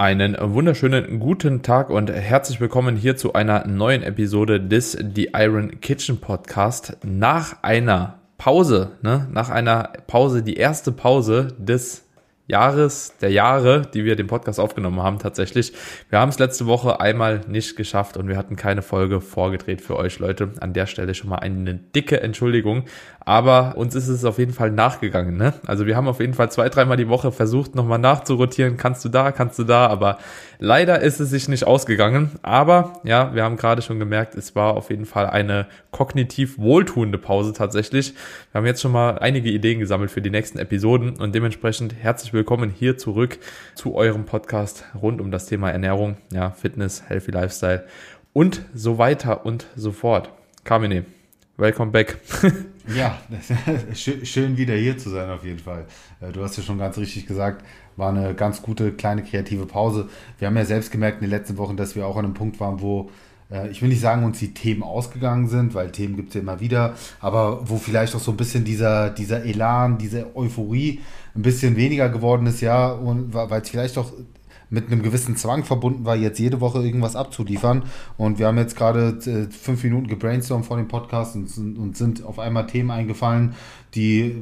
Einen wunderschönen guten Tag und herzlich willkommen hier zu einer neuen Episode des The Iron Kitchen Podcast. Nach einer Pause, ne? nach einer Pause, die erste Pause des Jahres, der Jahre, die wir den Podcast aufgenommen haben, tatsächlich. Wir haben es letzte Woche einmal nicht geschafft und wir hatten keine Folge vorgedreht für euch Leute. An der Stelle schon mal eine dicke Entschuldigung. Aber uns ist es auf jeden Fall nachgegangen. Ne? Also wir haben auf jeden Fall zwei, dreimal die Woche versucht, nochmal nachzurotieren. Kannst du da, kannst du da. Aber leider ist es sich nicht ausgegangen. Aber ja, wir haben gerade schon gemerkt, es war auf jeden Fall eine kognitiv wohltuende Pause tatsächlich. Wir haben jetzt schon mal einige Ideen gesammelt für die nächsten Episoden und dementsprechend herzlich willkommen hier zurück zu eurem Podcast rund um das Thema Ernährung, ja, Fitness, Healthy Lifestyle und so weiter und so fort. Kamine, welcome back. ja, schön wieder hier zu sein auf jeden Fall. Äh, du hast ja schon ganz richtig gesagt, war eine ganz gute kleine kreative Pause. Wir haben ja selbst gemerkt in den letzten Wochen, dass wir auch an einem Punkt waren, wo ich will nicht sagen, uns die Themen ausgegangen sind, weil Themen gibt es ja immer wieder, aber wo vielleicht auch so ein bisschen dieser, dieser Elan, diese Euphorie ein bisschen weniger geworden ist, ja, und weil es vielleicht auch mit einem gewissen Zwang verbunden war, jetzt jede Woche irgendwas abzuliefern. Und wir haben jetzt gerade äh, fünf Minuten gebrainstormt vor dem Podcast und, und sind auf einmal Themen eingefallen, die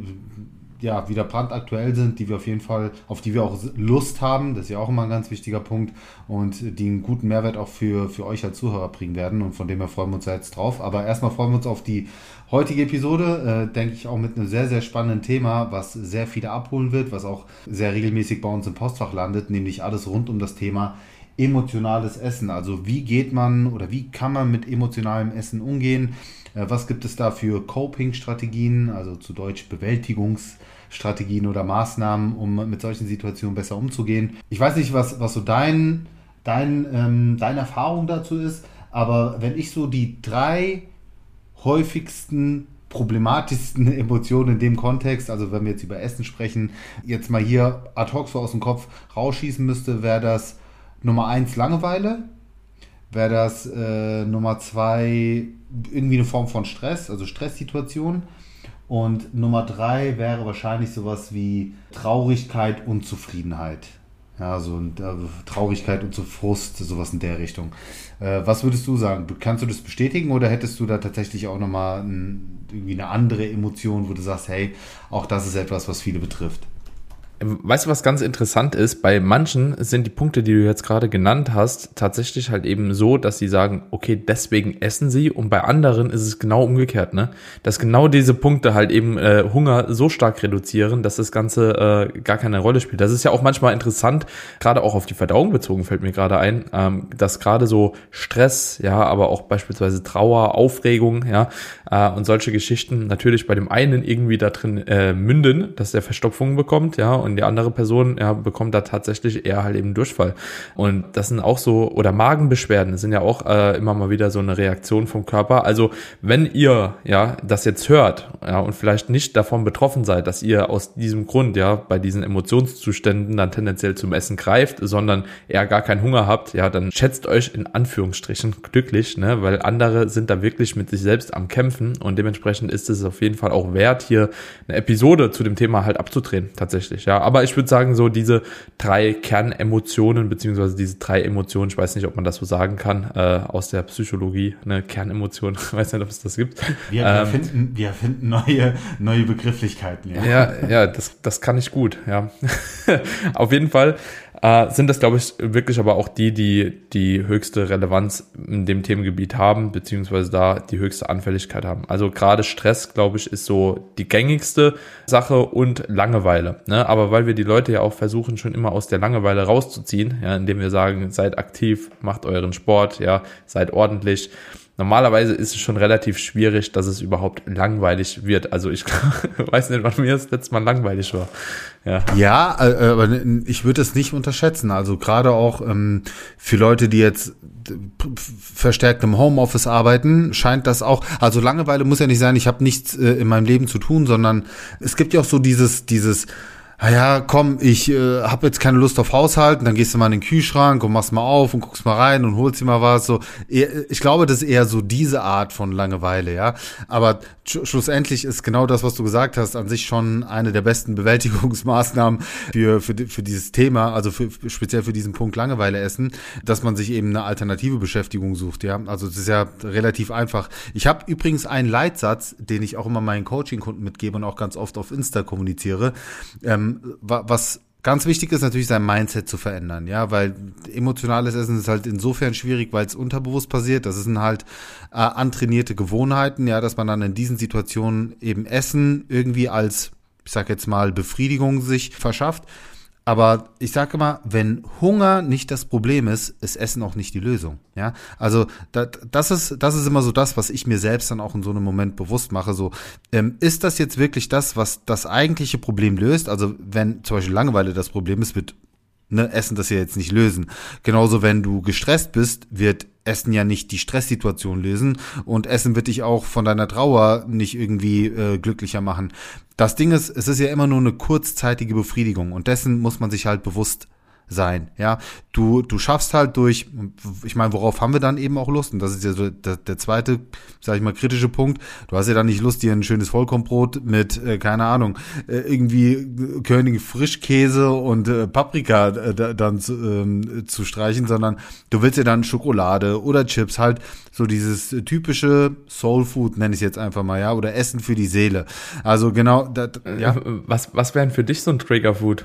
ja, wieder brandaktuell sind, die wir auf jeden Fall, auf die wir auch Lust haben, das ist ja auch immer ein ganz wichtiger Punkt und die einen guten Mehrwert auch für, für euch als Zuhörer bringen werden und von dem her freuen wir uns jetzt drauf. Aber erstmal freuen wir uns auf die heutige Episode, äh, denke ich auch mit einem sehr, sehr spannenden Thema, was sehr viele abholen wird, was auch sehr regelmäßig bei uns im Postfach landet, nämlich alles rund um das Thema emotionales Essen. Also wie geht man oder wie kann man mit emotionalem Essen umgehen? Äh, was gibt es da für Coping-Strategien, also zu Deutsch Bewältigungsstrategien oder Maßnahmen, um mit solchen Situationen besser umzugehen? Ich weiß nicht, was, was so dein, dein, ähm, deine Erfahrung dazu ist, aber wenn ich so die drei häufigsten problematischsten Emotionen in dem Kontext, also wenn wir jetzt über Essen sprechen, jetzt mal hier ad hoc so aus dem Kopf rausschießen müsste, wäre das Nummer eins Langeweile, wäre das äh, Nummer zwei irgendwie eine Form von Stress, also Stresssituation. Und Nummer drei wäre wahrscheinlich sowas wie Traurigkeit und Zufriedenheit. Ja, so also Traurigkeit und so Frust, sowas in der Richtung. Äh, was würdest du sagen? Kannst du das bestätigen oder hättest du da tatsächlich auch nochmal ein, irgendwie eine andere Emotion, wo du sagst, hey, auch das ist etwas, was viele betrifft? Weißt du, was ganz interessant ist? Bei manchen sind die Punkte, die du jetzt gerade genannt hast, tatsächlich halt eben so, dass sie sagen, okay, deswegen essen sie. Und bei anderen ist es genau umgekehrt, ne? Dass genau diese Punkte halt eben äh, Hunger so stark reduzieren, dass das Ganze äh, gar keine Rolle spielt. Das ist ja auch manchmal interessant, gerade auch auf die Verdauung bezogen, fällt mir gerade ein, ähm, dass gerade so Stress, ja, aber auch beispielsweise Trauer, Aufregung, ja, äh, und solche Geschichten natürlich bei dem einen irgendwie da drin äh, münden, dass der Verstopfung bekommt, ja, und die andere Person ja, bekommt da tatsächlich eher halt eben Durchfall. Und das sind auch so, oder Magenbeschwerden das sind ja auch äh, immer mal wieder so eine Reaktion vom Körper. Also wenn ihr ja das jetzt hört ja, und vielleicht nicht davon betroffen seid, dass ihr aus diesem Grund ja bei diesen Emotionszuständen dann tendenziell zum Essen greift, sondern eher gar keinen Hunger habt, ja, dann schätzt euch in Anführungsstrichen glücklich, ne, weil andere sind da wirklich mit sich selbst am Kämpfen und dementsprechend ist es auf jeden Fall auch wert, hier eine Episode zu dem Thema halt abzudrehen, tatsächlich, ja aber ich würde sagen, so diese drei Kernemotionen, beziehungsweise diese drei Emotionen, ich weiß nicht, ob man das so sagen kann, äh, aus der Psychologie, eine Kernemotion, ich weiß nicht, ob es das gibt. Wir, ähm, erfinden, wir erfinden neue, neue Begrifflichkeiten, ja. Ja, ja, das, das kann ich gut, ja. Auf jeden Fall äh, sind das, glaube ich, wirklich aber auch die, die die höchste Relevanz in dem Themengebiet haben, beziehungsweise da die höchste Anfälligkeit haben. Also gerade Stress, glaube ich, ist so die gängigste Sache und Langeweile. Ne? Aber weil wir die Leute ja auch versuchen, schon immer aus der Langeweile rauszuziehen, ja, indem wir sagen, seid aktiv, macht euren Sport, ja, seid ordentlich, normalerweise ist es schon relativ schwierig, dass es überhaupt langweilig wird. Also ich weiß nicht, wann mir das letzte Mal langweilig war. Ja, ja äh, aber ich würde es nicht unterschätzen. Also gerade auch ähm, für Leute, die jetzt verstärkt im Homeoffice arbeiten, scheint das auch, also Langeweile muss ja nicht sein, ich habe nichts äh, in meinem Leben zu tun, sondern es gibt ja auch so dieses, dieses, ah ja, komm, ich äh, habe jetzt keine Lust auf Haushalten, dann gehst du mal in den Kühlschrank und machst mal auf und guckst mal rein und holst dir mal was. So, ich glaube, das ist eher so diese Art von Langeweile, ja. Aber sch schlussendlich ist genau das, was du gesagt hast, an sich schon eine der besten Bewältigungsmaßnahmen für, für, für dieses Thema, also für, speziell für diesen Punkt Langeweile essen, dass man sich eben eine alternative Beschäftigung sucht, ja. Also es ist ja relativ einfach. Ich habe übrigens einen Leitsatz, den ich auch immer meinen Coaching-Kunden mitgebe und auch ganz oft auf Insta kommuniziere. Ähm, was ganz wichtig ist natürlich sein Mindset zu verändern, ja, weil emotionales Essen ist halt insofern schwierig, weil es unterbewusst passiert. Das sind halt äh, antrainierte Gewohnheiten, ja, dass man dann in diesen Situationen eben Essen irgendwie als, ich sag jetzt mal, Befriedigung sich verschafft. Aber ich sage immer, wenn Hunger nicht das Problem ist, ist Essen auch nicht die Lösung. Ja, also das, das ist das ist immer so das, was ich mir selbst dann auch in so einem Moment bewusst mache. So ähm, ist das jetzt wirklich das, was das eigentliche Problem löst? Also wenn zum Beispiel Langeweile das Problem ist, wird ne, Essen das ja jetzt nicht lösen. Genauso wenn du gestresst bist, wird Essen ja nicht die Stresssituation lösen und Essen wird dich auch von deiner Trauer nicht irgendwie äh, glücklicher machen. Das Ding ist, es ist ja immer nur eine kurzzeitige Befriedigung und dessen muss man sich halt bewusst sein. Ja, du, du schaffst halt durch, ich meine, worauf haben wir dann eben auch Lust? Und das ist ja so der, der zweite, sag ich mal, kritische Punkt. Du hast ja dann nicht Lust, dir ein schönes Vollkornbrot mit, äh, keine Ahnung, äh, irgendwie König Frischkäse und äh, Paprika äh, dann zu, ähm, zu streichen, sondern du willst ja dann Schokolade oder Chips, halt so dieses typische Soul Food, nenne ich jetzt einfach mal, ja, oder Essen für die Seele. Also genau, dat, ja. Was, was wären für dich so ein Trigger Food?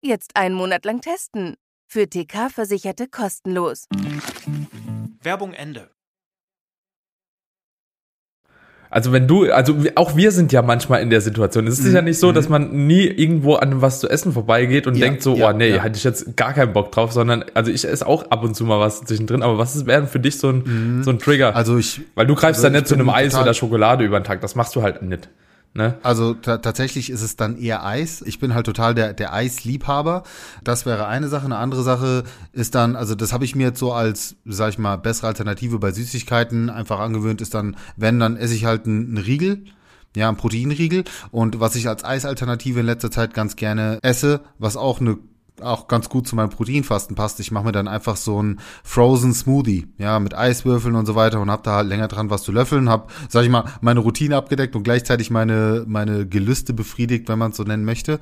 Jetzt einen Monat lang testen. Für TK-Versicherte kostenlos. Werbung Ende. Also wenn du, also auch wir sind ja manchmal in der Situation. Es ist mhm. ja nicht so, dass mhm. man nie irgendwo an was zu essen vorbeigeht und ja, denkt so, ja, oh nee, ja. hatte ich jetzt gar keinen Bock drauf, sondern also ich esse auch ab und zu mal was zwischendrin. Aber was wäre für dich so ein, mhm. so ein Trigger? Also ich, weil du greifst also dann nicht zu einem Eis oder Schokolade über den Tag. Das machst du halt nicht. Ne? Also tatsächlich ist es dann eher Eis. Ich bin halt total der, der Eisliebhaber. Das wäre eine Sache. Eine andere Sache ist dann, also das habe ich mir jetzt so als, sag ich mal, bessere Alternative bei Süßigkeiten einfach angewöhnt, ist dann, wenn, dann esse ich halt einen, Riegel. Ja, ein Proteinriegel. Und was ich als Eisalternative in letzter Zeit ganz gerne esse, was auch eine auch ganz gut zu meinem Proteinfasten passt. Ich mache mir dann einfach so ein Frozen Smoothie, ja, mit Eiswürfeln und so weiter und habe da halt länger dran was zu löffeln, habe, sag ich mal, meine Routine abgedeckt und gleichzeitig meine meine Gelüste befriedigt, wenn man es so nennen möchte.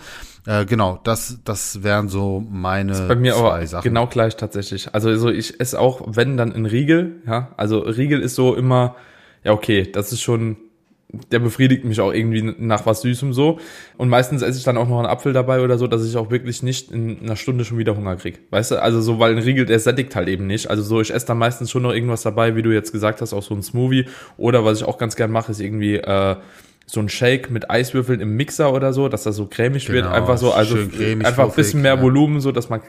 Äh, genau, das das wären so meine das ist bei mir zwei aber Sachen. Genau gleich tatsächlich. Also so ich esse auch, wenn dann in Riegel, ja, also Riegel ist so immer ja okay, das ist schon der befriedigt mich auch irgendwie nach was Süßem so. Und meistens esse ich dann auch noch einen Apfel dabei oder so, dass ich auch wirklich nicht in einer Stunde schon wieder Hunger kriege. Weißt du, also so, weil ein Riegel, der sättigt halt eben nicht. Also so, ich esse dann meistens schon noch irgendwas dabei, wie du jetzt gesagt hast, auch so ein Smoothie. Oder was ich auch ganz gern mache, ist irgendwie äh, so ein Shake mit Eiswürfeln im Mixer oder so, dass das so cremig genau, wird. Einfach so, also einfach ein bisschen mehr ja. Volumen, so dass man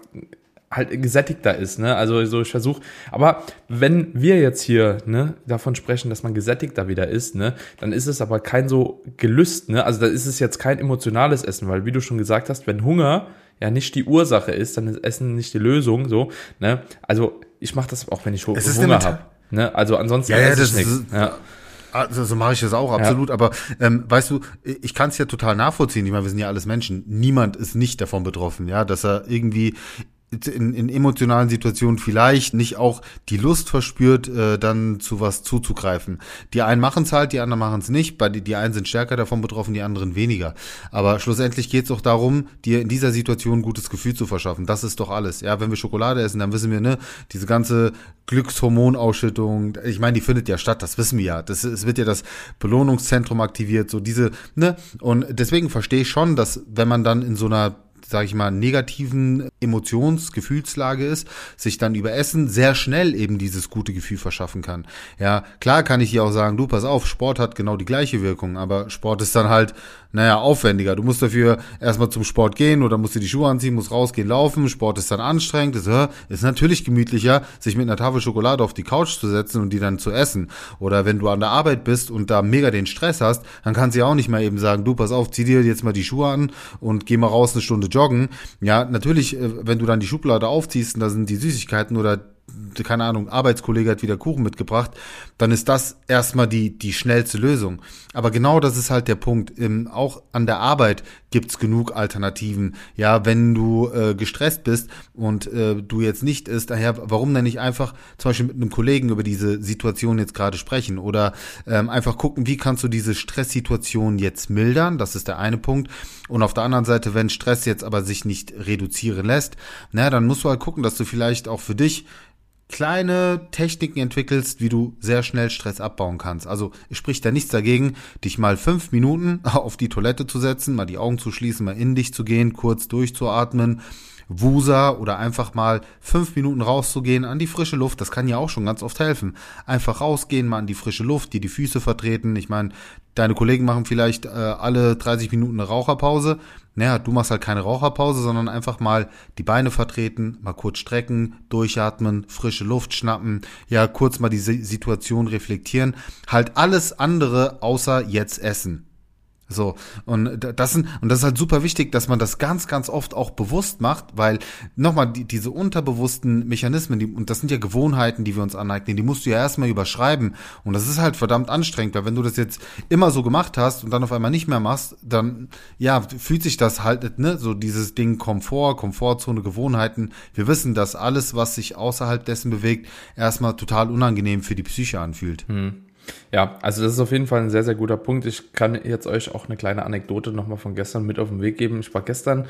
halt gesättigter ist, ne? Also so ich versuche, aber wenn wir jetzt hier, ne, davon sprechen, dass man gesättigter wieder ist, ne, dann ist es aber kein so Gelüst, ne? Also da ist es jetzt kein emotionales Essen, weil wie du schon gesagt hast, wenn Hunger ja nicht die Ursache ist, dann ist Essen nicht die Lösung, so, ne? Also ich mache das auch, wenn ich Hunger habe, ne? Also ansonsten ja, ja, esse ich nichts. Ja. Also so mache ich das auch, absolut. Ja. Aber ähm, weißt du, ich kann es ja total nachvollziehen. Ich meine, wir sind ja alles Menschen. Niemand ist nicht davon betroffen, ja, dass er irgendwie in, in emotionalen Situationen vielleicht nicht auch die Lust verspürt, äh, dann zu was zuzugreifen. Die einen machen es halt, die anderen machen es nicht. Bei die, die einen sind stärker davon betroffen, die anderen weniger. Aber schlussendlich geht es auch darum, dir in dieser Situation ein gutes Gefühl zu verschaffen. Das ist doch alles. Ja, wenn wir Schokolade essen, dann wissen wir, ne, diese ganze Glückshormonausschüttung, ich meine, die findet ja statt, das wissen wir ja. Das, es wird ja das Belohnungszentrum aktiviert, so diese, ne? Und deswegen verstehe ich schon, dass wenn man dann in so einer sage ich mal, negativen Emotions-, Gefühlslage ist, sich dann über Essen sehr schnell eben dieses gute Gefühl verschaffen kann. Ja, klar kann ich hier auch sagen, du, pass auf, Sport hat genau die gleiche Wirkung, aber Sport ist dann halt naja, aufwendiger. Du musst dafür erstmal zum Sport gehen oder musst dir die Schuhe anziehen, musst rausgehen, laufen. Sport ist dann anstrengend. Ist, ist natürlich gemütlicher, sich mit einer Tafel Schokolade auf die Couch zu setzen und die dann zu essen. Oder wenn du an der Arbeit bist und da mega den Stress hast, dann kannst du ja auch nicht mal eben sagen, du pass auf, zieh dir jetzt mal die Schuhe an und geh mal raus eine Stunde joggen. Ja, natürlich, äh, wenn du dann die Schublade aufziehst und da sind die Süßigkeiten oder keine Ahnung, Arbeitskollege hat wieder Kuchen mitgebracht, dann ist das erstmal die, die schnellste Lösung. Aber genau das ist halt der Punkt. Ähm, auch an der Arbeit gibt's genug Alternativen. Ja, wenn du äh, gestresst bist und äh, du jetzt nicht isst, daher, warum denn nicht einfach zum Beispiel mit einem Kollegen über diese Situation jetzt gerade sprechen oder ähm, einfach gucken, wie kannst du diese Stresssituation jetzt mildern? Das ist der eine Punkt. Und auf der anderen Seite, wenn Stress jetzt aber sich nicht reduzieren lässt, na, dann musst du halt gucken, dass du vielleicht auch für dich kleine Techniken entwickelst, wie du sehr schnell Stress abbauen kannst. Also es spricht da nichts dagegen, dich mal fünf Minuten auf die Toilette zu setzen, mal die Augen zu schließen, mal in dich zu gehen, kurz durchzuatmen, Wusa oder einfach mal fünf Minuten rauszugehen an die frische Luft. Das kann ja auch schon ganz oft helfen. Einfach rausgehen, mal an die frische Luft, dir die Füße vertreten. Ich meine, deine Kollegen machen vielleicht äh, alle 30 Minuten eine Raucherpause naja, du machst halt keine Raucherpause, sondern einfach mal die Beine vertreten, mal kurz strecken, durchatmen, frische Luft schnappen, ja, kurz mal die Situation reflektieren. Halt alles andere außer jetzt essen. So, und das sind, und das ist halt super wichtig, dass man das ganz, ganz oft auch bewusst macht, weil nochmal die, diese unterbewussten Mechanismen, die, und das sind ja Gewohnheiten, die wir uns aneignen, die musst du ja erstmal überschreiben. Und das ist halt verdammt anstrengend, weil wenn du das jetzt immer so gemacht hast und dann auf einmal nicht mehr machst, dann ja, fühlt sich das halt, ne, so dieses Ding Komfort, Komfortzone, Gewohnheiten. Wir wissen, dass alles, was sich außerhalb dessen bewegt, erstmal total unangenehm für die Psyche anfühlt. Hm. Ja, also das ist auf jeden Fall ein sehr, sehr guter Punkt. Ich kann jetzt euch auch eine kleine Anekdote nochmal von gestern mit auf den Weg geben. Ich war gestern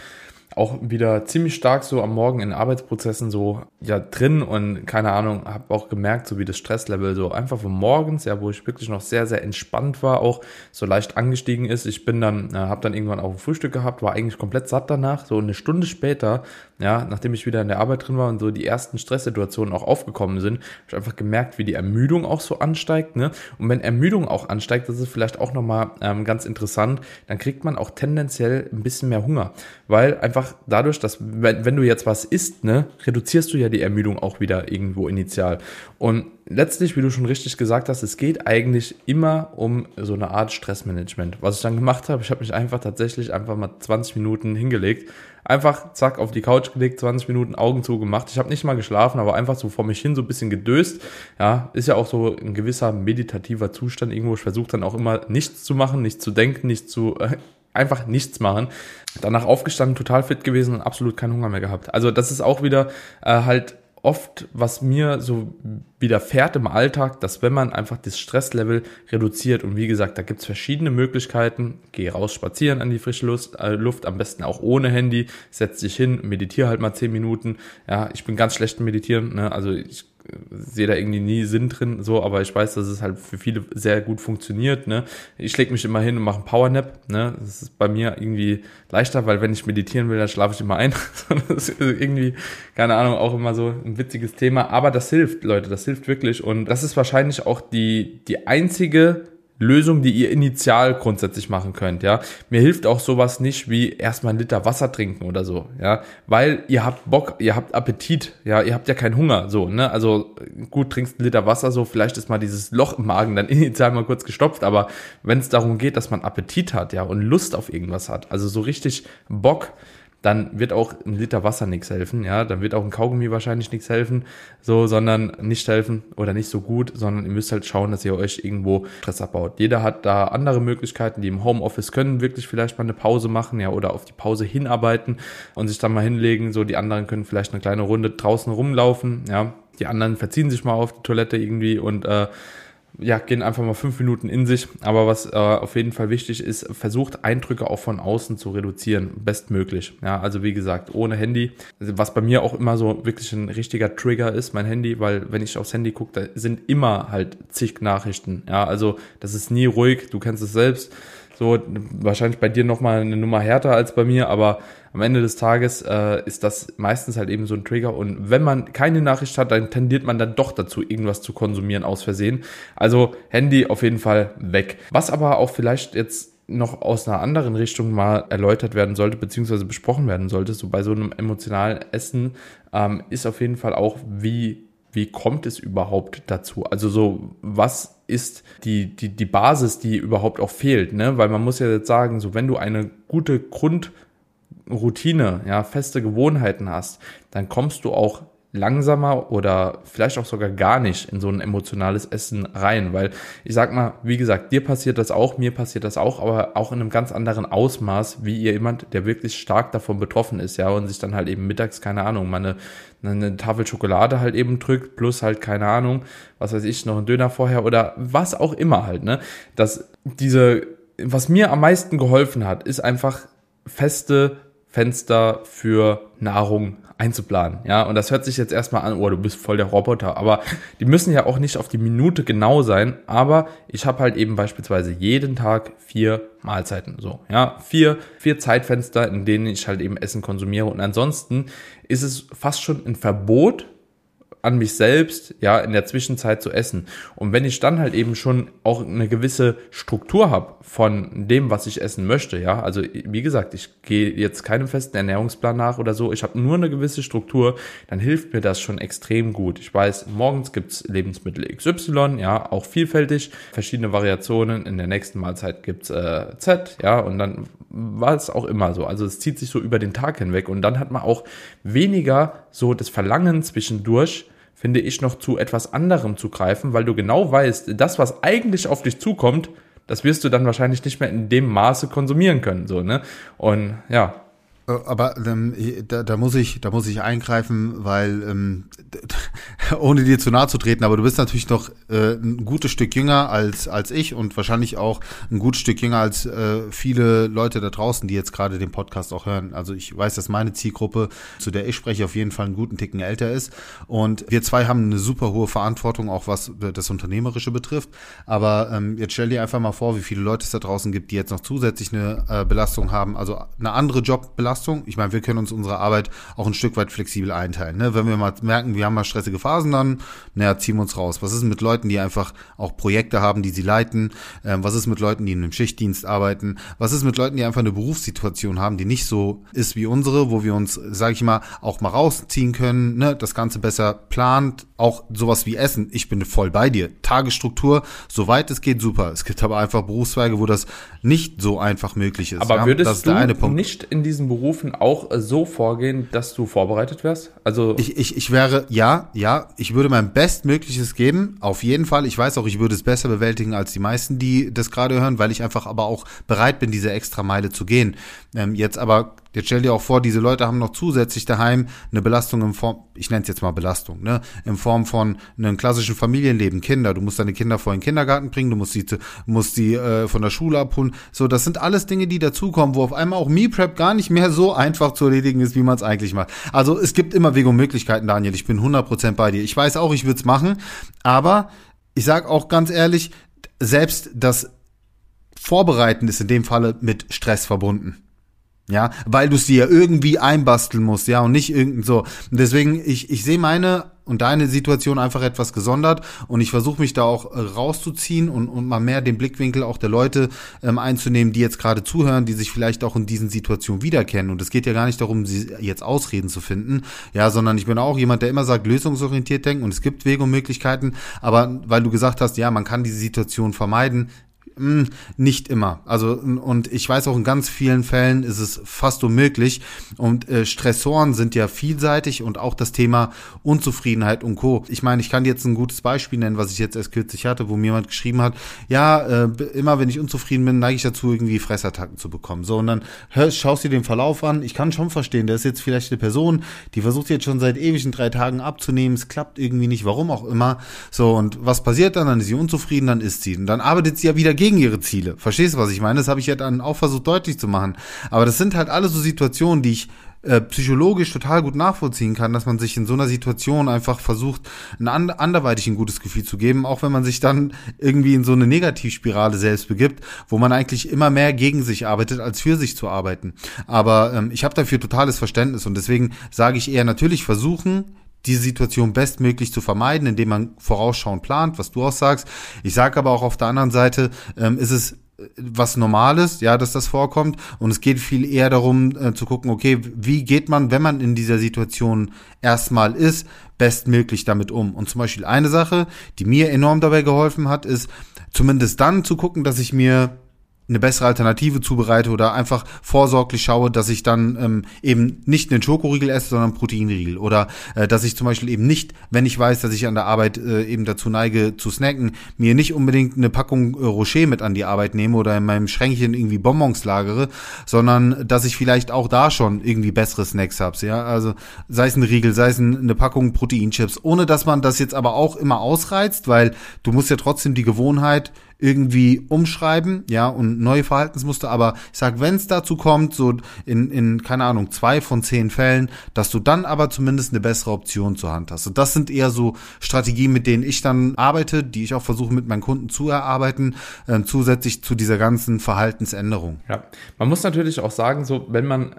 auch wieder ziemlich stark so am Morgen in Arbeitsprozessen so ja drin und keine Ahnung, habe auch gemerkt, so wie das Stresslevel so einfach von morgens, ja, wo ich wirklich noch sehr sehr entspannt war, auch so leicht angestiegen ist. Ich bin dann äh, habe dann irgendwann auch ein Frühstück gehabt, war eigentlich komplett satt danach. So eine Stunde später, ja, nachdem ich wieder in der Arbeit drin war und so die ersten Stresssituationen auch aufgekommen sind, habe ich einfach gemerkt, wie die Ermüdung auch so ansteigt, ne? Und wenn Ermüdung auch ansteigt, das ist vielleicht auch nochmal ähm, ganz interessant, dann kriegt man auch tendenziell ein bisschen mehr Hunger, weil einfach einfach dadurch, dass wenn, wenn du jetzt was isst, ne, reduzierst du ja die Ermüdung auch wieder irgendwo initial. Und letztlich, wie du schon richtig gesagt hast, es geht eigentlich immer um so eine Art Stressmanagement. Was ich dann gemacht habe, ich habe mich einfach tatsächlich einfach mal 20 Minuten hingelegt, einfach zack auf die Couch gelegt, 20 Minuten Augen zugemacht. Ich habe nicht mal geschlafen, aber einfach so vor mich hin so ein bisschen gedöst. Ja, ist ja auch so ein gewisser meditativer Zustand irgendwo. Ich versuche dann auch immer nichts zu machen, nichts zu denken, nichts zu äh, einfach nichts machen. Danach aufgestanden, total fit gewesen und absolut keinen Hunger mehr gehabt. Also das ist auch wieder äh, halt oft, was mir so widerfährt im Alltag, dass wenn man einfach das Stresslevel reduziert und wie gesagt, da gibt's verschiedene Möglichkeiten, geh raus spazieren an die frische Luft, äh, Luft, am besten auch ohne Handy, setz dich hin, meditiere halt mal zehn Minuten. Ja, ich bin ganz schlecht im Meditieren, ne? also ich sehe da irgendwie nie Sinn drin, so, aber ich weiß, dass es halt für viele sehr gut funktioniert. Ne? Ich lege mich immer hin und mache einen Powernap. Ne? Das ist bei mir irgendwie leichter, weil wenn ich meditieren will, dann schlafe ich immer ein. das ist irgendwie, keine Ahnung, auch immer so ein witziges Thema. Aber das hilft, Leute, das hilft wirklich. Und das ist wahrscheinlich auch die, die einzige Lösung, die ihr initial grundsätzlich machen könnt, ja. Mir hilft auch sowas nicht wie erstmal ein Liter Wasser trinken oder so, ja, weil ihr habt Bock, ihr habt Appetit, ja, ihr habt ja keinen Hunger, so, ne, also gut, trinkst ein Liter Wasser, so, vielleicht ist mal dieses Loch im Magen dann initial mal kurz gestopft, aber wenn es darum geht, dass man Appetit hat, ja, und Lust auf irgendwas hat, also so richtig Bock, dann wird auch ein Liter Wasser nichts helfen, ja, dann wird auch ein Kaugummi wahrscheinlich nichts helfen, so, sondern nicht helfen oder nicht so gut, sondern ihr müsst halt schauen, dass ihr euch irgendwo Stress abbaut. Jeder hat da andere Möglichkeiten, die im Homeoffice können wirklich vielleicht mal eine Pause machen, ja, oder auf die Pause hinarbeiten und sich dann mal hinlegen, so, die anderen können vielleicht eine kleine Runde draußen rumlaufen, ja, die anderen verziehen sich mal auf die Toilette irgendwie und äh, ja, gehen einfach mal fünf Minuten in sich. Aber was äh, auf jeden Fall wichtig ist, versucht Eindrücke auch von außen zu reduzieren, bestmöglich. Ja, also wie gesagt, ohne Handy. Was bei mir auch immer so wirklich ein richtiger Trigger ist, mein Handy, weil wenn ich aufs Handy gucke, da sind immer halt zig Nachrichten. Ja, also das ist nie ruhig. Du kennst es selbst. So, wahrscheinlich bei dir nochmal eine Nummer härter als bei mir, aber am Ende des Tages äh, ist das meistens halt eben so ein Trigger. Und wenn man keine Nachricht hat, dann tendiert man dann doch dazu, irgendwas zu konsumieren aus Versehen. Also Handy auf jeden Fall weg. Was aber auch vielleicht jetzt noch aus einer anderen Richtung mal erläutert werden sollte, beziehungsweise besprochen werden sollte, so bei so einem emotionalen Essen, ähm, ist auf jeden Fall auch, wie, wie kommt es überhaupt dazu? Also so, was ist die, die, die Basis, die überhaupt auch fehlt, ne? Weil man muss ja jetzt sagen, so wenn du eine gute Grundroutine, ja, feste Gewohnheiten hast, dann kommst du auch langsamer oder vielleicht auch sogar gar nicht in so ein emotionales Essen rein, weil ich sag mal, wie gesagt, dir passiert das auch, mir passiert das auch, aber auch in einem ganz anderen Ausmaß, wie ihr jemand, der wirklich stark davon betroffen ist, ja, und sich dann halt eben mittags, keine Ahnung, mal eine, eine Tafel Schokolade halt eben drückt, plus halt, keine Ahnung, was weiß ich, noch ein Döner vorher oder was auch immer halt, ne, dass diese, was mir am meisten geholfen hat, ist einfach feste Fenster für Nahrung einzuplanen. Ja, und das hört sich jetzt erstmal an, oh, du bist voll der Roboter. Aber die müssen ja auch nicht auf die Minute genau sein. Aber ich habe halt eben beispielsweise jeden Tag vier Mahlzeiten. So, ja, vier, vier Zeitfenster, in denen ich halt eben Essen konsumiere. Und ansonsten ist es fast schon ein Verbot, an mich selbst, ja, in der Zwischenzeit zu essen. Und wenn ich dann halt eben schon auch eine gewisse Struktur habe von dem, was ich essen möchte, ja, also wie gesagt, ich gehe jetzt keinem festen Ernährungsplan nach oder so, ich habe nur eine gewisse Struktur, dann hilft mir das schon extrem gut. Ich weiß, morgens gibt's Lebensmittel XY, ja, auch vielfältig, verschiedene Variationen, in der nächsten Mahlzeit gibt's äh, Z, ja, und dann war es auch immer so. Also es zieht sich so über den Tag hinweg und dann hat man auch weniger so das Verlangen zwischendurch, finde ich, noch zu etwas anderem zu greifen, weil du genau weißt, das, was eigentlich auf dich zukommt, das wirst du dann wahrscheinlich nicht mehr in dem Maße konsumieren können, so, ne? Und ja, aber ähm, da, da muss ich, da muss ich eingreifen, weil ähm, ohne dir zu nahe zu treten, aber du bist natürlich noch äh, ein gutes Stück jünger als als ich und wahrscheinlich auch ein gutes Stück jünger als äh, viele Leute da draußen, die jetzt gerade den Podcast auch hören. Also ich weiß, dass meine Zielgruppe, zu der ich spreche, auf jeden Fall einen guten Ticken älter ist und wir zwei haben eine super hohe Verantwortung, auch was das Unternehmerische betrifft. Aber ähm, jetzt stell dir einfach mal vor, wie viele Leute es da draußen gibt, die jetzt noch zusätzlich eine äh, Belastung haben, also eine andere Jobbelastung Belastung. Ich meine, wir können uns unsere Arbeit auch ein Stück weit flexibel einteilen. Ne? Wenn wir mal merken, wir haben mal stressige Phasen, dann naja, ziehen wir uns raus. Was ist mit Leuten, die einfach auch Projekte haben, die sie leiten? Ähm, was ist mit Leuten, die in einem Schichtdienst arbeiten? Was ist mit Leuten, die einfach eine Berufssituation haben, die nicht so ist wie unsere, wo wir uns, sage ich mal, auch mal rausziehen können, ne? das Ganze besser plant, auch sowas wie Essen. Ich bin voll bei dir. Tagesstruktur, soweit es geht, super. Es gibt aber einfach Berufszweige, wo das nicht so einfach möglich ist. Aber ja? würdest du nicht in diesem Beruf Berufen auch äh, so vorgehen, dass du vorbereitet wärst? Also ich, ich, ich wäre, ja, ja, ich würde mein Bestmögliches geben, auf jeden Fall. Ich weiß auch, ich würde es besser bewältigen als die meisten, die das gerade hören, weil ich einfach aber auch bereit bin, diese extra Meile zu gehen. Ähm, jetzt aber Jetzt stell dir auch vor, diese Leute haben noch zusätzlich daheim eine Belastung in Form, ich nenne es jetzt mal Belastung, ne, in Form von einem klassischen Familienleben, Kinder. Du musst deine Kinder vor den Kindergarten bringen, du musst sie, musst sie äh, von der Schule abholen. So, das sind alles Dinge, die dazukommen, wo auf einmal auch Me Prep gar nicht mehr so einfach zu erledigen ist, wie man es eigentlich macht. Also es gibt immer Wege und Möglichkeiten, Daniel. Ich bin 100% bei dir. Ich weiß auch, ich würde es machen, aber ich sag auch ganz ehrlich, selbst das Vorbereiten ist in dem Falle mit Stress verbunden. Ja, weil du es dir ja irgendwie einbasteln musst, ja, und nicht irgend so. Und deswegen, ich, ich sehe meine und deine Situation einfach etwas gesondert und ich versuche mich da auch äh, rauszuziehen und, und mal mehr den Blickwinkel auch der Leute ähm, einzunehmen, die jetzt gerade zuhören, die sich vielleicht auch in diesen Situationen wiederkennen. Und es geht ja gar nicht darum, sie jetzt Ausreden zu finden, ja, sondern ich bin auch jemand, der immer sagt, lösungsorientiert denken und es gibt Wege und Möglichkeiten, aber weil du gesagt hast, ja, man kann diese Situation vermeiden, nicht immer. Also und ich weiß auch in ganz vielen Fällen ist es fast unmöglich. Und äh, Stressoren sind ja vielseitig und auch das Thema Unzufriedenheit und Co. Ich meine, ich kann jetzt ein gutes Beispiel nennen, was ich jetzt erst kürzlich hatte, wo mir jemand geschrieben hat, ja, äh, immer wenn ich unzufrieden bin, neige ich dazu, irgendwie Fressattacken zu bekommen. So, und dann hörst, schaust dir den Verlauf an. Ich kann schon verstehen, der ist jetzt vielleicht eine Person, die versucht jetzt schon seit ewigen drei Tagen abzunehmen. Es klappt irgendwie nicht, warum auch immer. So, und was passiert dann? Dann ist sie unzufrieden, dann isst sie. Und dann arbeitet sie ja wieder gegen gegen ihre Ziele. Verstehst du, was ich meine? Das habe ich ja dann auch versucht deutlich zu machen. Aber das sind halt alle so Situationen, die ich äh, psychologisch total gut nachvollziehen kann, dass man sich in so einer Situation einfach versucht, ein anderweitig ein gutes Gefühl zu geben, auch wenn man sich dann irgendwie in so eine Negativspirale selbst begibt, wo man eigentlich immer mehr gegen sich arbeitet, als für sich zu arbeiten. Aber ähm, ich habe dafür totales Verständnis und deswegen sage ich eher natürlich versuchen, diese Situation bestmöglich zu vermeiden, indem man vorausschauend plant, was du auch sagst. Ich sage aber auch auf der anderen Seite, ähm, ist es was Normales, ja, dass das vorkommt. Und es geht viel eher darum äh, zu gucken, okay, wie geht man, wenn man in dieser Situation erstmal ist, bestmöglich damit um. Und zum Beispiel eine Sache, die mir enorm dabei geholfen hat, ist zumindest dann zu gucken, dass ich mir eine bessere Alternative zubereite oder einfach vorsorglich schaue, dass ich dann ähm, eben nicht einen Schokoriegel esse, sondern einen Proteinriegel. Oder äh, dass ich zum Beispiel eben nicht, wenn ich weiß, dass ich an der Arbeit äh, eben dazu neige zu snacken, mir nicht unbedingt eine Packung äh, Rocher mit an die Arbeit nehme oder in meinem Schränkchen irgendwie Bonbons lagere, sondern dass ich vielleicht auch da schon irgendwie bessere Snacks habe. Ja? Also sei es ein Riegel, sei es eine Packung Proteinchips, ohne dass man das jetzt aber auch immer ausreizt, weil du musst ja trotzdem die Gewohnheit irgendwie umschreiben, ja, und neue Verhaltensmuster. Aber ich sag, wenn es dazu kommt, so in, in, keine Ahnung, zwei von zehn Fällen, dass du dann aber zumindest eine bessere Option zur Hand hast. Und das sind eher so Strategien, mit denen ich dann arbeite, die ich auch versuche mit meinen Kunden zu erarbeiten, äh, zusätzlich zu dieser ganzen Verhaltensänderung. Ja, man muss natürlich auch sagen, so, wenn man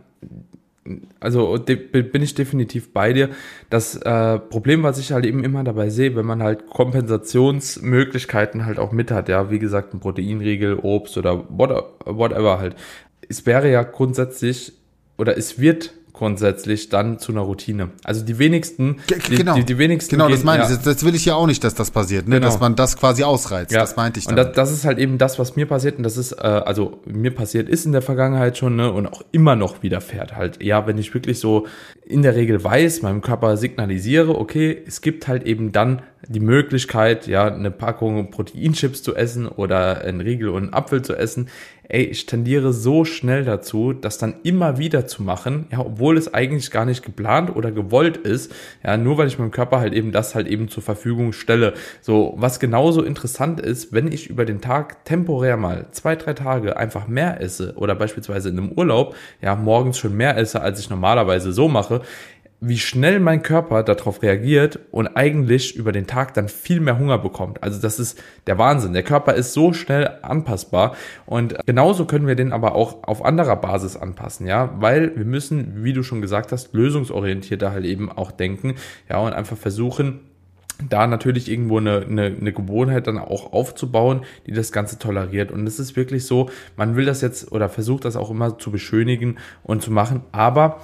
also bin ich definitiv bei dir. Das äh, Problem, was ich halt eben immer dabei sehe, wenn man halt Kompensationsmöglichkeiten halt auch mit hat, ja, wie gesagt, ein Proteinriegel, Obst oder whatever halt. Es wäre ja grundsätzlich oder es wird grundsätzlich dann zu einer Routine. Also die wenigsten, die, genau, die, die wenigsten. Genau, das meine ja. ich. Das will ich ja auch nicht, dass das passiert, ne? Genau. dass man das quasi ausreizt. Ja. Das meinte ich. Damit. Und das, das, ist halt eben das, was mir passiert. Und das ist, äh, also mir passiert ist in der Vergangenheit schon, ne? Und auch immer noch widerfährt halt. Ja, wenn ich wirklich so in der Regel weiß, meinem Körper signalisiere, okay, es gibt halt eben dann die Möglichkeit, ja, eine Packung Proteinchips zu essen oder einen Riegel und einen Apfel zu essen ey, ich tendiere so schnell dazu, das dann immer wieder zu machen, ja, obwohl es eigentlich gar nicht geplant oder gewollt ist, ja, nur weil ich meinem Körper halt eben das halt eben zur Verfügung stelle. So, was genauso interessant ist, wenn ich über den Tag temporär mal zwei, drei Tage einfach mehr esse oder beispielsweise in einem Urlaub, ja, morgens schon mehr esse, als ich normalerweise so mache, wie schnell mein Körper darauf reagiert und eigentlich über den Tag dann viel mehr Hunger bekommt. Also das ist der Wahnsinn. Der Körper ist so schnell anpassbar und genauso können wir den aber auch auf anderer Basis anpassen, ja, weil wir müssen, wie du schon gesagt hast, lösungsorientierter halt eben auch denken, ja, und einfach versuchen, da natürlich irgendwo eine, eine, eine Gewohnheit dann auch aufzubauen, die das Ganze toleriert. Und es ist wirklich so, man will das jetzt oder versucht das auch immer zu beschönigen und zu machen, aber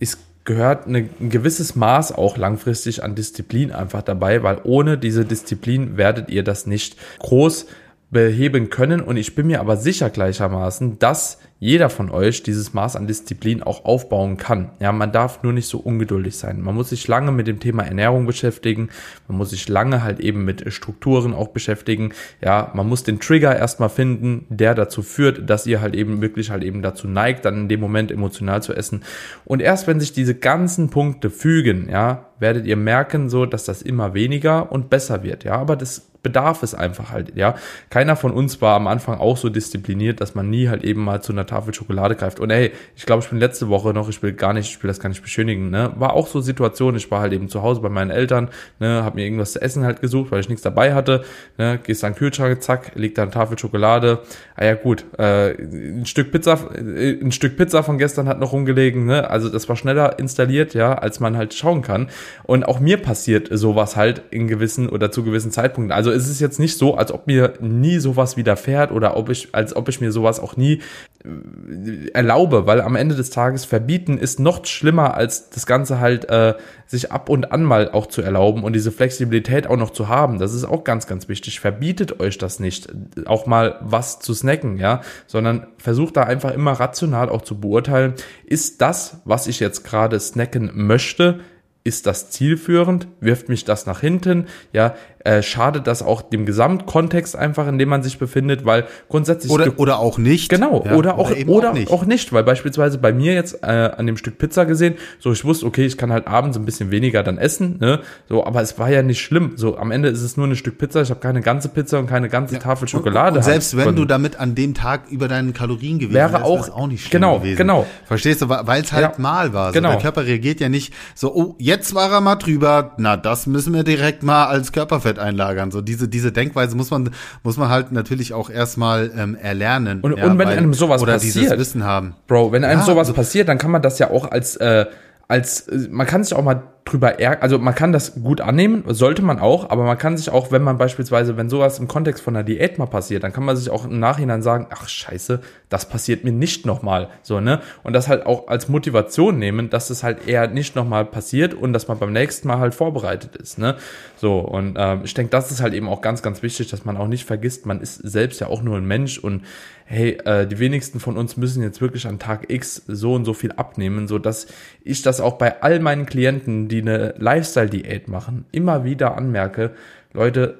es gehört eine, ein gewisses Maß auch langfristig an Disziplin einfach dabei, weil ohne diese Disziplin werdet ihr das nicht groß beheben können. Und ich bin mir aber sicher gleichermaßen, dass jeder von euch dieses Maß an Disziplin auch aufbauen kann. Ja, man darf nur nicht so ungeduldig sein. Man muss sich lange mit dem Thema Ernährung beschäftigen. Man muss sich lange halt eben mit Strukturen auch beschäftigen. Ja, man muss den Trigger erstmal finden, der dazu führt, dass ihr halt eben wirklich halt eben dazu neigt, dann in dem Moment emotional zu essen. Und erst wenn sich diese ganzen Punkte fügen, ja, werdet ihr merken so, dass das immer weniger und besser wird. Ja, aber das bedarf es einfach halt, ja. Keiner von uns war am Anfang auch so diszipliniert, dass man nie halt eben mal zu einer Tafel Schokolade greift. Und ey, ich glaube, ich bin letzte Woche noch, ich will gar nicht, ich will das gar nicht beschönigen, ne? War auch so Situation, ich war halt eben zu Hause bei meinen Eltern, ne, hab mir irgendwas zu essen halt gesucht, weil ich nichts dabei hatte, ne, gehst an den Kühlschrank, zack, liegt da eine Tafel Schokolade. Ah ja, gut, äh, ein Stück Pizza, äh, ein Stück Pizza von gestern hat noch rumgelegen, ne? Also das war schneller installiert, ja, als man halt schauen kann. Und auch mir passiert sowas halt in gewissen oder zu gewissen Zeitpunkten. Also es ist jetzt nicht so, als ob mir nie sowas widerfährt oder ob ich, als ob ich mir sowas auch nie äh, erlaube, weil am Ende des Tages verbieten ist noch schlimmer als das Ganze halt äh, sich ab und an mal auch zu erlauben und diese Flexibilität auch noch zu haben. Das ist auch ganz, ganz wichtig. Verbietet euch das nicht, auch mal was zu snacken, ja, sondern versucht da einfach immer rational auch zu beurteilen, ist das, was ich jetzt gerade snacken möchte, ist das zielführend? Wirft mich das nach hinten? Ja, äh, schadet das auch dem Gesamtkontext einfach, in dem man sich befindet, weil grundsätzlich oder oder auch nicht genau ja, oder auch oder, oder auch, nicht. auch, nicht. weil beispielsweise bei mir jetzt äh, an dem Stück Pizza gesehen, so ich wusste, okay, ich kann halt abends ein bisschen weniger dann essen, ne, so, aber es war ja nicht schlimm, so am Ende ist es nur ein Stück Pizza, ich habe keine ganze Pizza und keine ganze ja. Tafel Schokolade. Und, und selbst wenn du damit an dem Tag über deinen Kalorien gewesen wäre auch, auch nicht schlimm genau, gewesen. Genau, verstehst du, weil es halt ja, mal war. So. Genau. Der Körper reagiert ja nicht so, oh, jetzt war er mal drüber, na, das müssen wir direkt mal als Körperfett einlagern. So diese, diese Denkweise muss man, muss man halt natürlich auch erstmal ähm, erlernen. Und, ja, und wenn weil, einem sowas oder passiert, dieses Wissen haben. Bro, wenn einem ja, sowas passiert, dann kann man das ja auch als, äh, als, äh, man kann sich auch mal drüber ärgern. Also man kann das gut annehmen, sollte man auch, aber man kann sich auch, wenn man beispielsweise, wenn sowas im Kontext von einer Diät mal passiert, dann kann man sich auch im Nachhinein sagen, ach scheiße, das passiert mir nicht nochmal. So, ne? Und das halt auch als Motivation nehmen, dass es halt eher nicht nochmal passiert und dass man beim nächsten Mal halt vorbereitet ist. Ne? So, und ähm, ich denke, das ist halt eben auch ganz, ganz wichtig, dass man auch nicht vergisst, man ist selbst ja auch nur ein Mensch und hey, äh, die wenigsten von uns müssen jetzt wirklich an Tag X so und so viel abnehmen, so dass ich das auch bei all meinen Klienten, die eine Lifestyle-Diät machen, immer wieder anmerke, Leute,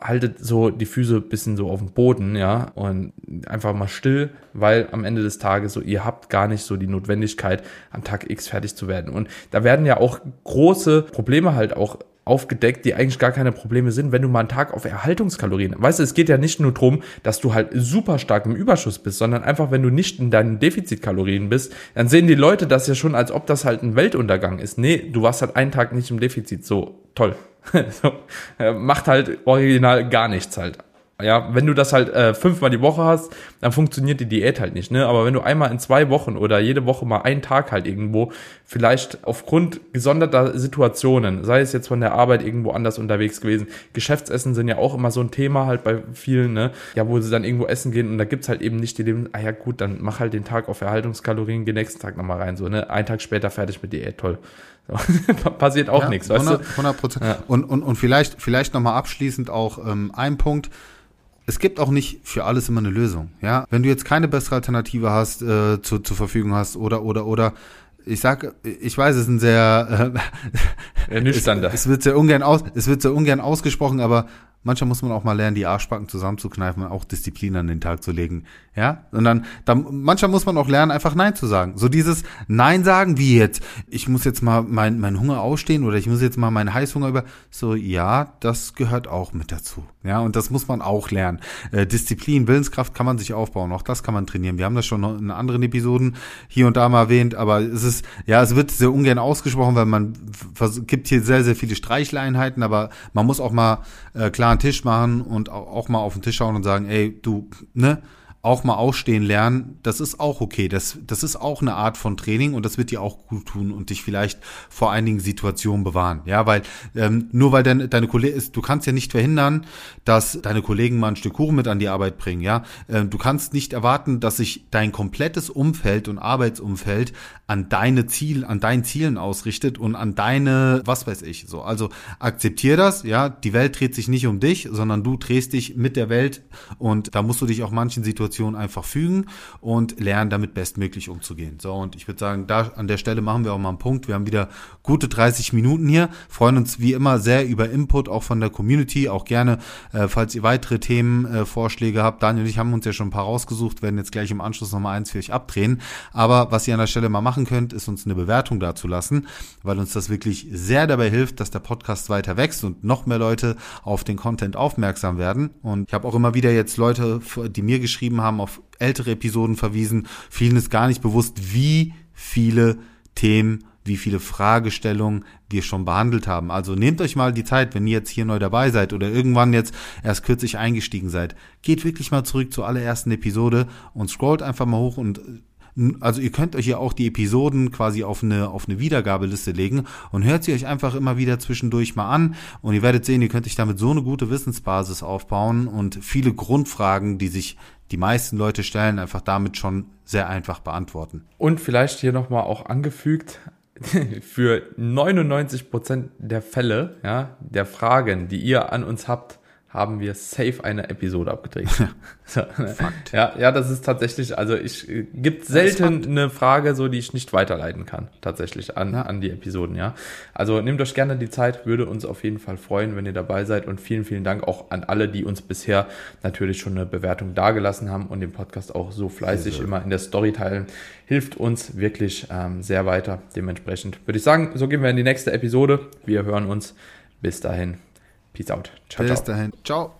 haltet so die Füße bisschen so auf dem Boden, ja, und einfach mal still, weil am Ende des Tages so, ihr habt gar nicht so die Notwendigkeit, am Tag X fertig zu werden. Und da werden ja auch große Probleme halt auch aufgedeckt, die eigentlich gar keine Probleme sind, wenn du mal einen Tag auf Erhaltungskalorien. Weißt du, es geht ja nicht nur darum, dass du halt super stark im Überschuss bist, sondern einfach, wenn du nicht in deinen Defizitkalorien bist, dann sehen die Leute das ja schon, als ob das halt ein Weltuntergang ist. Nee, du warst halt einen Tag nicht im Defizit. So, toll. so, äh, macht halt original gar nichts halt. Ja, wenn du das halt äh, fünfmal die Woche hast, dann funktioniert die Diät halt nicht, ne? Aber wenn du einmal in zwei Wochen oder jede Woche mal einen Tag halt irgendwo, vielleicht aufgrund gesonderter Situationen, sei es jetzt von der Arbeit irgendwo anders unterwegs gewesen, Geschäftsessen sind ja auch immer so ein Thema halt bei vielen, ne? Ja, wo sie dann irgendwo essen gehen und da gibt's halt eben nicht die Leben, ah ja gut, dann mach halt den Tag auf Erhaltungskalorien, geh nächsten Tag nochmal rein, so, ne? Ein Tag später fertig mit Diät, toll. Passiert auch ja, nichts, weißt 100, du? 100 Prozent. Ja. Und, und, und vielleicht, vielleicht nochmal abschließend auch ähm, ein Punkt, es gibt auch nicht für alles immer eine Lösung. Ja, wenn du jetzt keine bessere Alternative hast, äh, zu, zur Verfügung hast oder oder oder ich sag, ich weiß, es ist ein sehr äh, ernüchternder. es, es wird sehr ungern aus, es wird sehr ungern ausgesprochen, aber manchmal muss man auch mal lernen, die Arschbacken zusammenzukneifen und auch Disziplin an den Tag zu legen. Ja, und dann, dann manchmal muss man auch lernen, einfach Nein zu sagen. So dieses Nein sagen, wie jetzt, ich muss jetzt mal meinen mein Hunger ausstehen oder ich muss jetzt mal meinen Heißhunger über. So, ja, das gehört auch mit dazu. Ja, und das muss man auch lernen. Äh, Disziplin, Willenskraft kann man sich aufbauen, auch das kann man trainieren. Wir haben das schon in anderen Episoden hier und da mal erwähnt, aber es ist, ja, es wird sehr ungern ausgesprochen, weil man gibt hier sehr, sehr viele Streicheleinheiten, aber man muss auch mal äh, klar einen Tisch machen und auch mal auf den Tisch schauen und sagen, ey, du, ne, auch mal ausstehen lernen, das ist auch okay. Das, das ist auch eine Art von Training und das wird dir auch gut tun und dich vielleicht vor einigen Situationen bewahren. Ja, weil ähm, nur weil deine, deine Kollegen ist, du kannst ja nicht verhindern, dass deine Kollegen mal ein Stück Kuchen mit an die Arbeit bringen. Ja, ähm, du kannst nicht erwarten, dass sich dein komplettes Umfeld und Arbeitsumfeld an deine Ziel, an deinen Zielen ausrichtet und an deine, was weiß ich. So, also akzeptier das. Ja, die Welt dreht sich nicht um dich, sondern du drehst dich mit der Welt und da musst du dich auch manchen Situationen Situation einfach fügen und lernen, damit bestmöglich umzugehen. So, und ich würde sagen, da an der Stelle machen wir auch mal einen Punkt. Wir haben wieder gute 30 Minuten hier, freuen uns wie immer sehr über Input, auch von der Community, auch gerne, äh, falls ihr weitere Themenvorschläge äh, habt. Daniel und ich haben uns ja schon ein paar rausgesucht, werden jetzt gleich im Anschluss nochmal eins für euch abdrehen. Aber was ihr an der Stelle mal machen könnt, ist uns eine Bewertung dazu lassen, weil uns das wirklich sehr dabei hilft, dass der Podcast weiter wächst und noch mehr Leute auf den Content aufmerksam werden. Und ich habe auch immer wieder jetzt Leute, die mir geschrieben haben, auf ältere Episoden verwiesen. Vielen ist gar nicht bewusst, wie viele Themen, wie viele Fragestellungen wir schon behandelt haben. Also nehmt euch mal die Zeit, wenn ihr jetzt hier neu dabei seid oder irgendwann jetzt erst kürzlich eingestiegen seid. Geht wirklich mal zurück zur allerersten Episode und scrollt einfach mal hoch und also ihr könnt euch ja auch die Episoden quasi auf eine, auf eine Wiedergabeliste legen und hört sie euch einfach immer wieder zwischendurch mal an und ihr werdet sehen, ihr könnt euch damit so eine gute Wissensbasis aufbauen und viele Grundfragen, die sich die meisten Leute stellen, einfach damit schon sehr einfach beantworten. Und vielleicht hier nochmal auch angefügt, für 99 Prozent der Fälle, ja, der Fragen, die ihr an uns habt, haben wir safe eine Episode abgedreht. so, ne? ja, ja, das ist tatsächlich, also ich äh, gibt selten eine Frage, so die ich nicht weiterleiten kann, tatsächlich an, ja. an die Episoden, ja. Also nehmt euch gerne die Zeit, würde uns auf jeden Fall freuen, wenn ihr dabei seid und vielen, vielen Dank auch an alle, die uns bisher natürlich schon eine Bewertung dagelassen haben und den Podcast auch so fleißig sehr, immer in der Story teilen, hilft uns wirklich ähm, sehr weiter. Dementsprechend würde ich sagen, so gehen wir in die nächste Episode. Wir hören uns. Bis dahin. Peace out. Ciao, Bis ciao. dahin. Ciao.